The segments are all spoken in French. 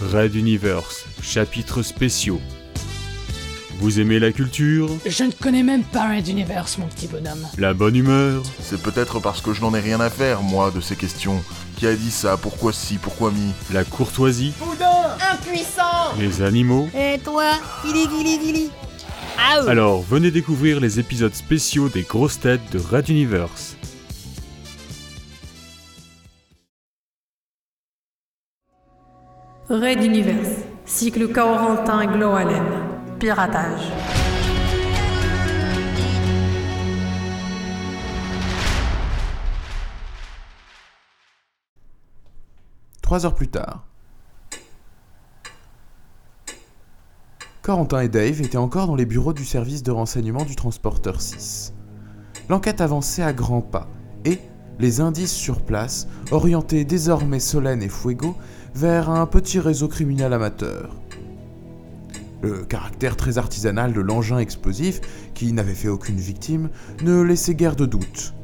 Red Universe, chapitres spéciaux. Vous aimez la culture? Je ne connais même pas Red Universe, mon petit bonhomme. La bonne humeur? C'est peut-être parce que je n'en ai rien à faire, moi, de ces questions. Qui a dit ça? Pourquoi si Pourquoi mi? La courtoisie? Impuissant! Les animaux? Et toi Gili gili gili Alors, venez découvrir les épisodes spéciaux des grosses têtes de Red Universe. Raid Universe, cycle Corentin Gloalen, piratage. Trois heures plus tard. Corentin et Dave étaient encore dans les bureaux du service de renseignement du transporteur 6. L'enquête avançait à grands pas et les indices sur place orientaient désormais Solène et Fuego vers un petit réseau criminel amateur. Le caractère très artisanal de l'engin explosif, qui n'avait fait aucune victime, ne laissait guère de doute.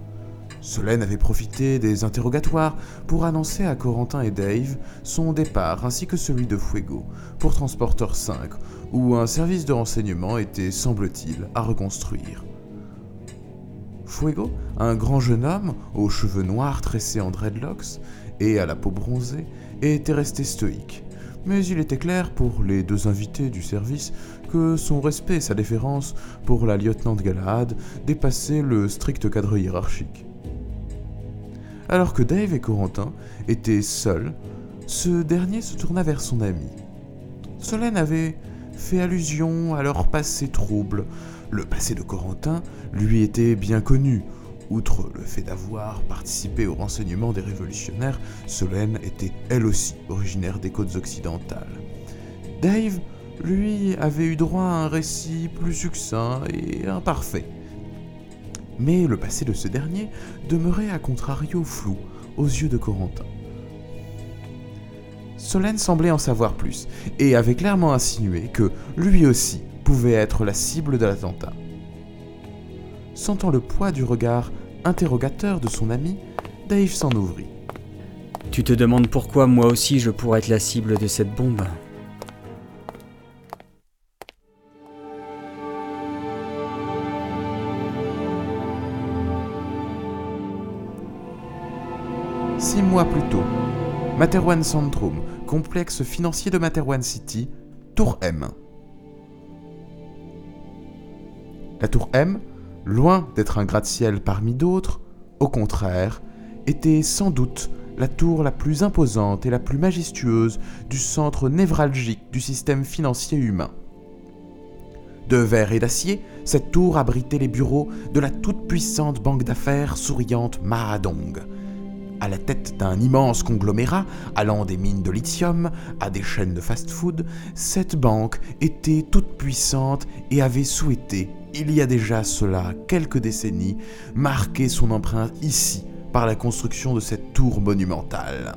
Solène avait profité des interrogatoires pour annoncer à Corentin et Dave son départ ainsi que celui de Fuego pour Transporteur 5, où un service de renseignement était, semble-t-il, à reconstruire. Fuego, un grand jeune homme aux cheveux noirs tressés en dreadlocks et à la peau bronzée, était resté stoïque. Mais il était clair pour les deux invités du service que son respect et sa déférence pour la lieutenant Galahad dépassaient le strict cadre hiérarchique. Alors que Dave et Corentin étaient seuls, ce dernier se tourna vers son ami. Solène avait fait allusion à leur passé trouble. Le passé de Corentin lui était bien connu. Outre le fait d'avoir participé au renseignement des révolutionnaires, Solène était elle aussi originaire des côtes occidentales. Dave, lui, avait eu droit à un récit plus succinct et imparfait. Mais le passé de ce dernier demeurait à contrario flou aux yeux de Corentin. Solène semblait en savoir plus et avait clairement insinué que lui aussi pouvait être la cible de l'attentat. Sentant le poids du regard interrogateur de son ami, Dave s'en ouvrit. Tu te demandes pourquoi moi aussi je pourrais être la cible de cette bombe Six mois plus tôt, Materwan Centrum, complexe financier de Materwan City, Tour M. La Tour M, loin d'être un gratte-ciel parmi d'autres, au contraire, était sans doute la tour la plus imposante et la plus majestueuse du centre névralgique du système financier humain. De verre et d'acier, cette tour abritait les bureaux de la toute-puissante banque d'affaires souriante Mahadong. À la tête d'un immense conglomérat allant des mines de lithium à des chaînes de fast-food, cette banque était toute puissante et avait souhaité, il y a déjà cela quelques décennies, marquer son empreinte ici par la construction de cette tour monumentale.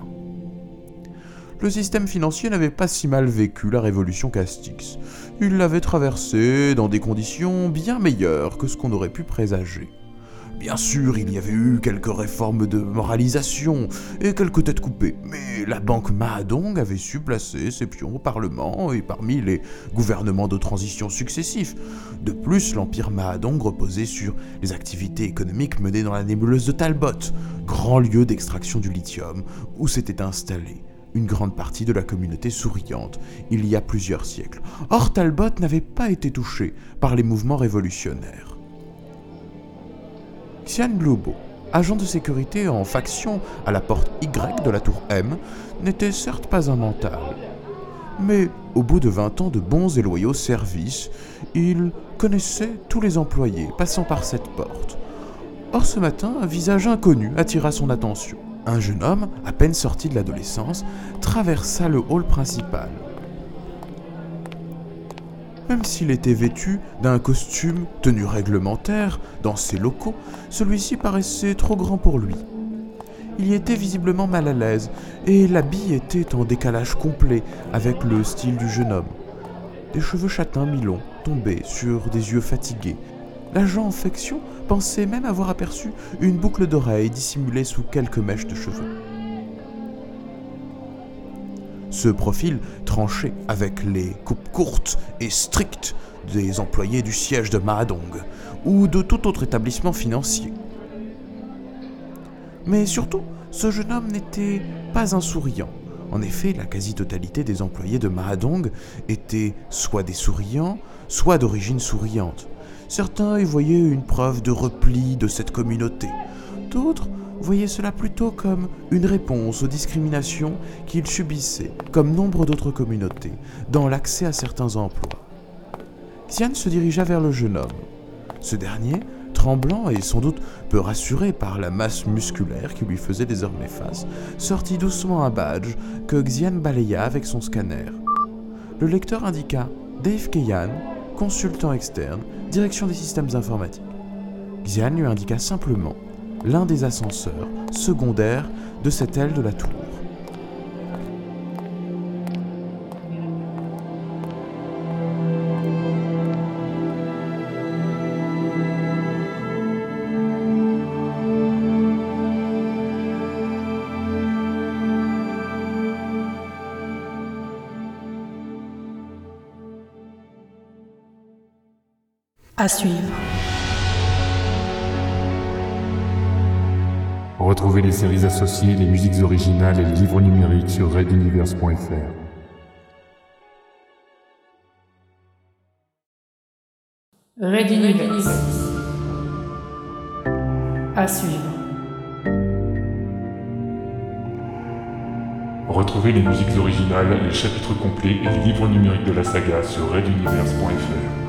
Le système financier n'avait pas si mal vécu la révolution Castix. Il l'avait traversée dans des conditions bien meilleures que ce qu'on aurait pu présager. Bien sûr, il y avait eu quelques réformes de moralisation et quelques têtes coupées, mais la banque Mahadong avait su placer ses pions au Parlement et parmi les gouvernements de transition successifs. De plus, l'Empire Mahadong reposait sur les activités économiques menées dans la nébuleuse de Talbot, grand lieu d'extraction du lithium, où s'était installée une grande partie de la communauté souriante il y a plusieurs siècles. Or, Talbot n'avait pas été touché par les mouvements révolutionnaires. Xian Luobo, agent de sécurité en faction à la porte Y de la tour M, n'était certes pas un mental. Mais au bout de 20 ans de bons et loyaux services, il connaissait tous les employés passant par cette porte. Or ce matin, un visage inconnu attira son attention. Un jeune homme, à peine sorti de l'adolescence, traversa le hall principal. Même s'il était vêtu d'un costume tenu réglementaire dans ses locaux, celui-ci paraissait trop grand pour lui. Il y était visiblement mal à l'aise, et l'habit était en décalage complet avec le style du jeune homme. Des cheveux châtains mi-longs tombaient sur des yeux fatigués. L'agent en faction pensait même avoir aperçu une boucle d'oreille dissimulée sous quelques mèches de cheveux. Ce profil tranché avec les coupes courtes et strictes des employés du siège de Mahadong ou de tout autre établissement financier. Mais surtout, ce jeune homme n'était pas un souriant. En effet, la quasi-totalité des employés de Mahadong étaient soit des souriants, soit d'origine souriante. Certains y voyaient une preuve de repli de cette communauté. D'autres voyaient cela plutôt comme une réponse aux discriminations qu'ils subissaient, comme nombre d'autres communautés, dans l'accès à certains emplois. Xian se dirigea vers le jeune homme. Ce dernier, tremblant et sans doute peu rassuré par la masse musculaire qui lui faisait désormais face, sortit doucement un badge que Xian balaya avec son scanner. Le lecteur indiqua Dave Keyan, consultant externe, direction des systèmes informatiques. Xian lui indiqua simplement l'un des ascenseurs secondaires de cette aile de la tour. À suivre. Retrouvez les séries associées, les musiques originales et les livres numériques sur reduniverse.fr. Red Universe. À suivre. Retrouvez les musiques originales, les chapitres complets et les livres numériques de la saga sur reduniverse.fr.